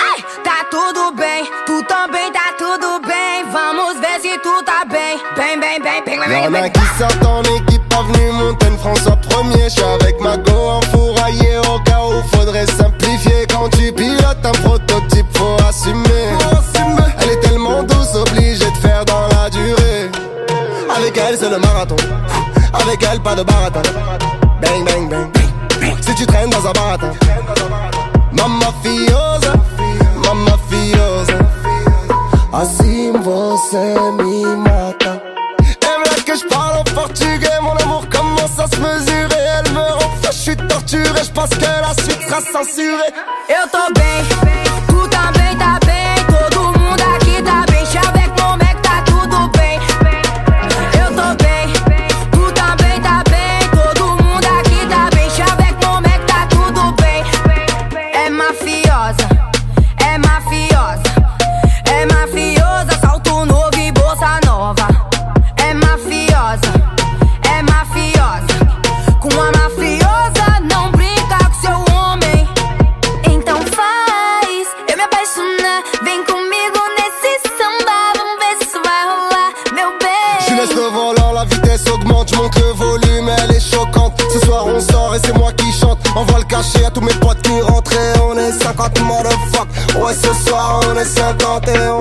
Ai, tá tudo bem, tu também tá tudo bem. Vamos ver se tu tá bem. Bem, bem, bem, bem, bem, Y'en a qui sortent en équipe avenue Montaigne, François premier. J'suis avec ma go enfouraillé au cas où faudrait simplifier. Quand tu pilotes un prototype, faut assumer. Elle est tellement douce, obligée de faire dans la durée. Avec elle, c'est le marathon. Avec elle, pas de baratin. Bang, bang, bang. Si tu traînes dans un baratin. Mamma fiosa, Eu tô bem,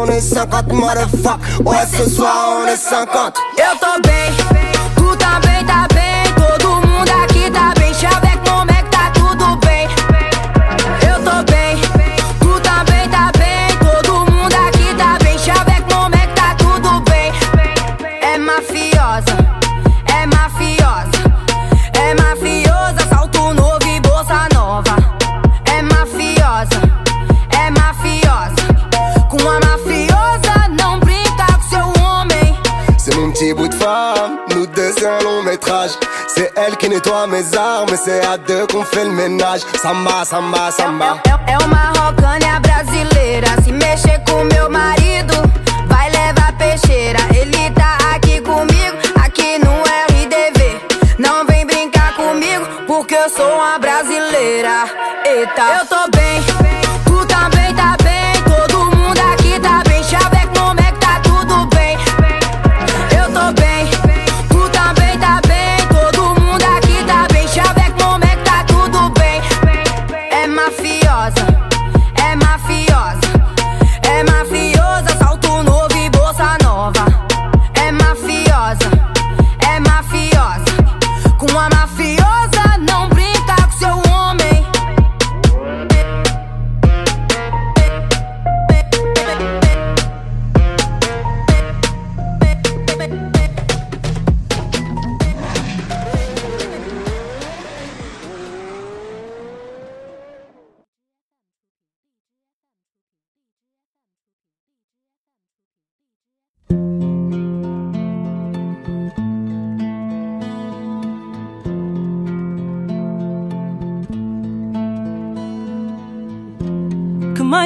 on est 50 motherfuck. Ouais, ce soir on est 50. Eu tô bem, petit bout de femme, nous deux un long métrage. C'est elle qui nettoie mes armes c'est à deux qu'on fait le ménage. Samba, samba, samba. É, é uma rocânia brasileira. Se mexer com meu marido, vai levar peixeira. Ele tá aqui comigo, aqui no RDV. Não vem brincar comigo, porque eu sou uma brasileira. Eita, eu tô bem, tu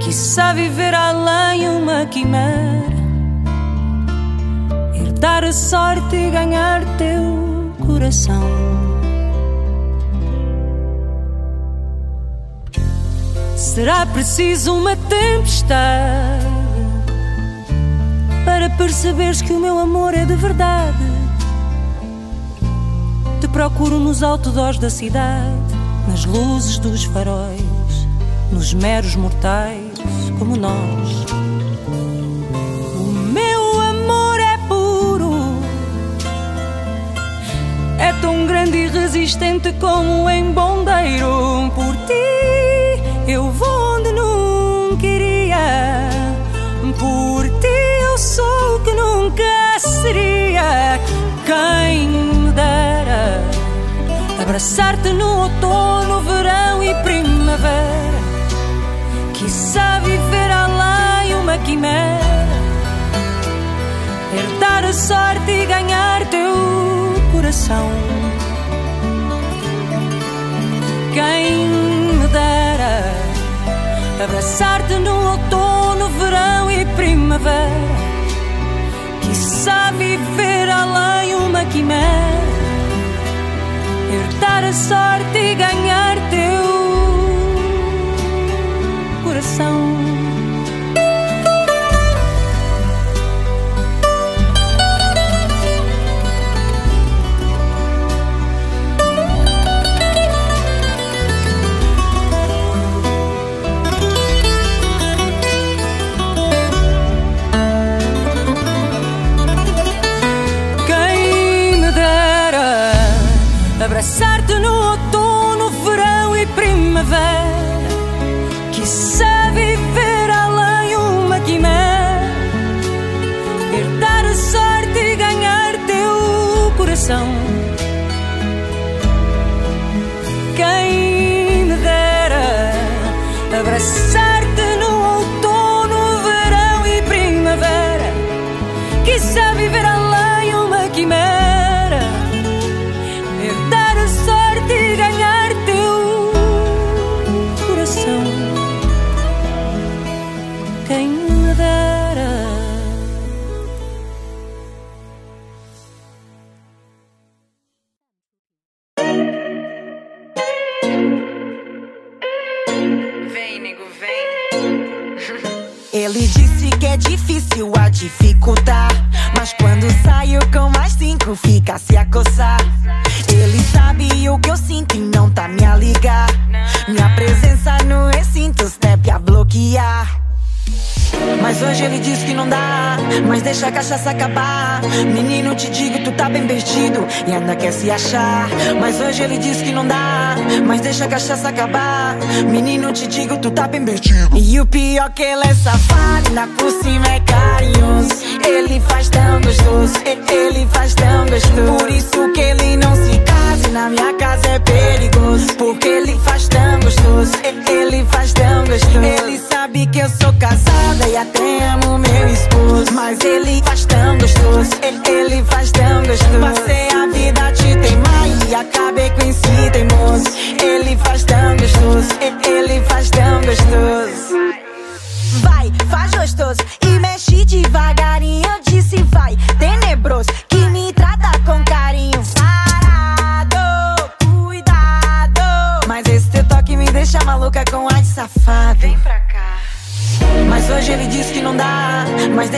Quiçá viver além uma quimera Herdar a sorte e ganhar teu coração. Será preciso uma tempestade para perceberes que o meu amor é de verdade. Te procuro nos outdoors da cidade, nas luzes dos faróis, nos meros mortais como nós. O meu amor é puro, é tão grande e resistente como um embondeiro. Por ti eu vou onde nunca iria, por ti eu sou o que nunca seria. Quem me dera abraçar-te no outono, verão e primavera. Quiçá viver além uma quimera, herdar a sorte e ganhar teu coração. Quem me dera abraçar-te no outono, verão e primavera. Quiçá viver além uma quimera, herdar a sorte e ganhar teu e primavera. Cinco, fica se acoçar. Ele sabe o que eu sinto e não tá me a ligar. Minha presença no recinto, step a bloquear. Mas hoje ele diz que não dá, mas deixa a cachaça acabar. Menino, te digo, tu tá bem perdido e ainda quer se achar. Mas hoje ele diz que não dá, mas deixa a cachaça acabar. Menino, te digo, tu tá bem perdido. E o pior que ele é safado, ainda por cima é carinhoso. Ele faz tão gostoso, e- ele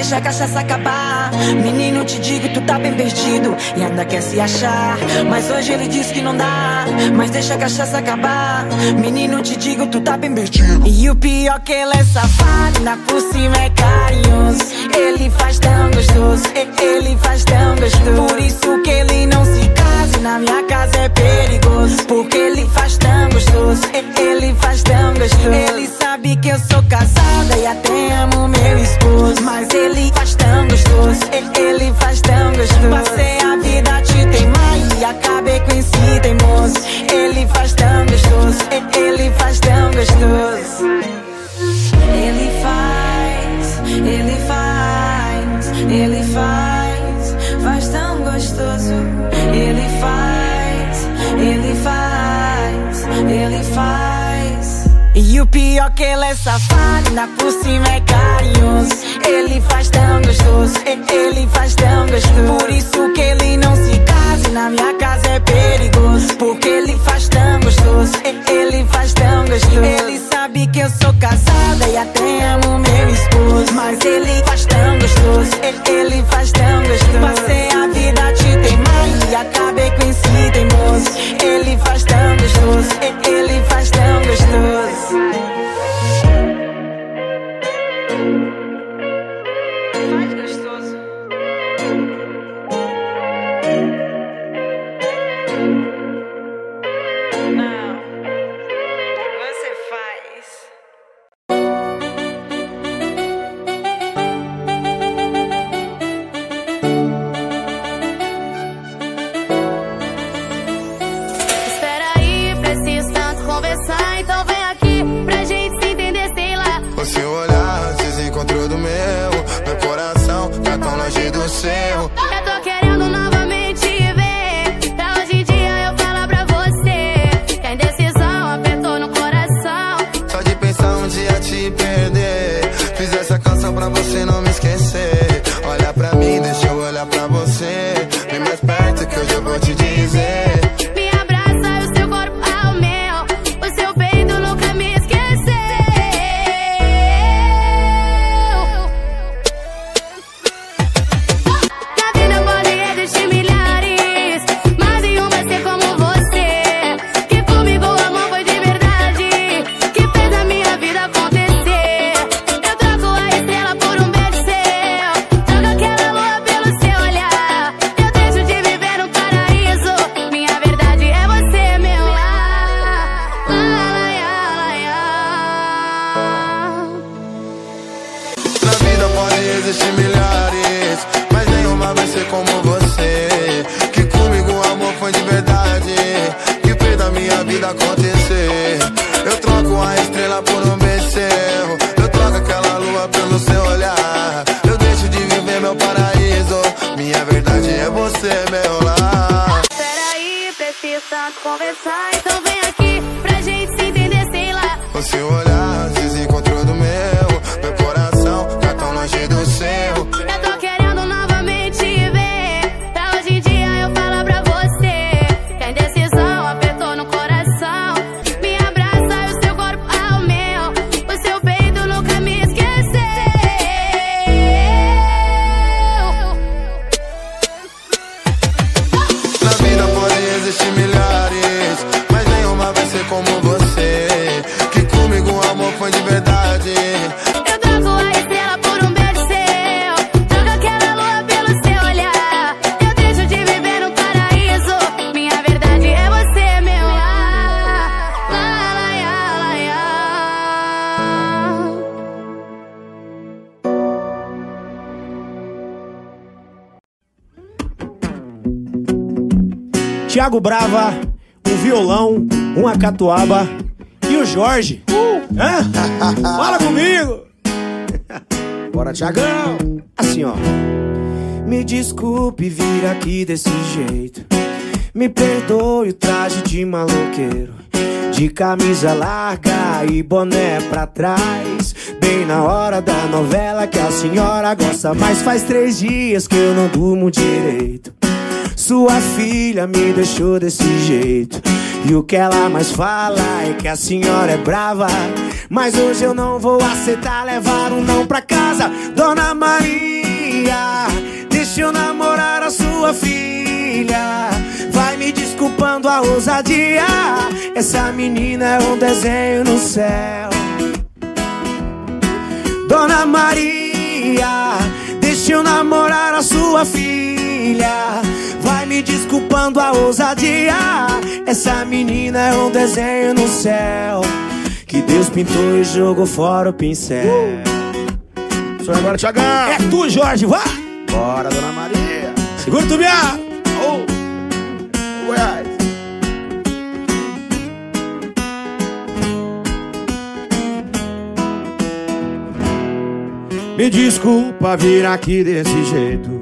deixa a cachaça acabar. Menino, te digo, tu tá bem perdido e ainda quer se achar. Mas hoje ele diz que não dá, mas deixa a cachaça acabar. Menino, te digo, tu tá bem perdido. E o pior que ele é safado, na por cima é carinhoso. Ele faz tão gostoso, ele faz tão gostoso. Por isso que ele não se casa na minha casa é perigoso. Porque ele faz tão gostoso, ele faz tão gostoso. Ele sabe que eu sou casada e até amo meu esposo. Mas ele faz tão gostoso, ele faz tão gostoso. Passei a vida te teimar e acabei com esse teimoso. Ele faz tão gostoso, ele faz tão gostoso. Ele faz, ele faz, ele faz, faz tão gostoso. Ele faz, E o pior que ele é safado, na por cima é carinhoso. Ele faz tão gostoso, ele faz tão gostoso. Por isso que ele não se casa, na minha casa é perigoso. Porque ele faz tão gostoso, ele faz tão gostoso. Ele sabe que eu sou casada e até amo meu esposo. Mas ele faz tão gostoso, ele faz tão gostoso. Passei a vida te teimar e acabei com esse teimoso. Ele conversar, então vem aqui pra gente se entender, sei lá. O seu olhar se encontrou do meu, meu coração tá tão longe do seu. Existir milhares, mas nenhuma vai ser como você. Que comigo o amor foi de verdade, que fez da minha vida acontecer. Eu troco a estrela por um seu, eu troco aquela lua pelo seu olhar. Eu deixo de viver meu paraíso, minha verdade é você, meu lar. Peraí, preciso tanto conversar, então vem aqui pra gente se entender, sei lá. O seu olhar se desencontrou do meu, meu coração tá tão longe do Tiago Brava, um violão, uma catuaba e o Jorge. Hã? Fala comigo! Bora, Tiagão! Assim, ó. Me desculpe vir aqui desse jeito. Me perdoe o traje de maloqueiro. De camisa larga e boné pra trás. Bem na hora da novela que a senhora gosta. Mas faz três dias que eu não durmo direito. Sua filha me deixou desse jeito. E o que ela mais fala é que a senhora é brava. Mas hoje eu não vou aceitar levar um não pra casa. Dona Maria, deixa eu namorar a sua filha. Vai me desculpando a ousadia. Essa menina é um desenho no céu. Dona Maria, deixa eu namorar a sua filha. Vai me desculpando a ousadia. Essa menina é um desenho no céu. Que Deus pintou e jogou fora o pincel. Só agora, Tiagão. É tu, Jorge, vá! Bora, dona Maria. Segura tu minha! Ô, Goiás. Me desculpa vir aqui desse jeito.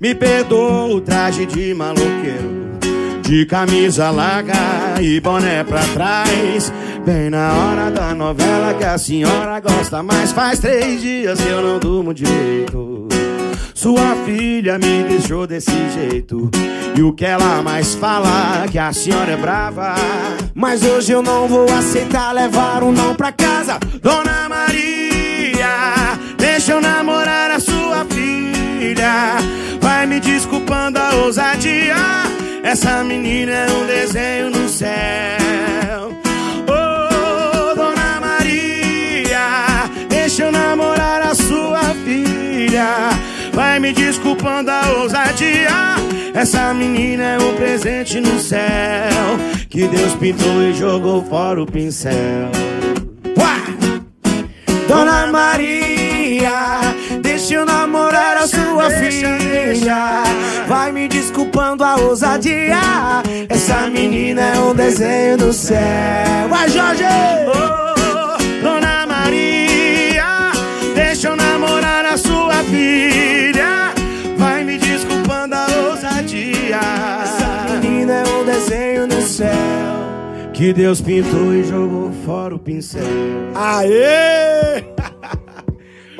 Me perdoa o traje de maloqueiro. De camisa larga e boné pra trás. Bem na hora da novela que a senhora gosta. Mas faz três dias que eu não durmo direito. Sua filha me deixou desse jeito. E o que ela mais fala que a senhora é brava. Mas hoje eu não vou aceitar levar um não pra casa. Dona Maria, deixa eu namorar a sua filha. Vai me desculpando a ousadia. Essa menina é um desenho no céu. Ô, Dona Maria, deixa eu namorar a sua filha. Vai me desculpando a ousadia. Essa menina é um presente no céu. Que Deus pintou e jogou fora o pincel. Uá! Dona Maria, Deixa eu namorar a sua filha. Vai me desculpando a ousadia Essa menina é um desenho do céu Vai Jorge! Oh, Dona Maria Deixa eu namorar a sua filha Vai me desculpando a ousadia Essa menina é um desenho do céu que Deus pintou e jogou fora o pincel. Aê!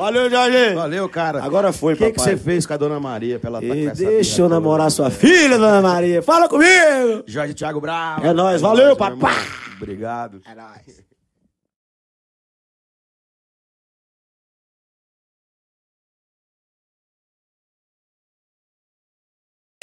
Valeu, Jorge. Valeu, cara. Agora foi, O que, papai. você fez com a dona Maria pra ela com E deixa eu toda? namorar sua filha, dona Maria. Fala comigo! Jorge Thiago Bravo. É nóis, valeu, meu papai. irmão. Obrigado. É nóis.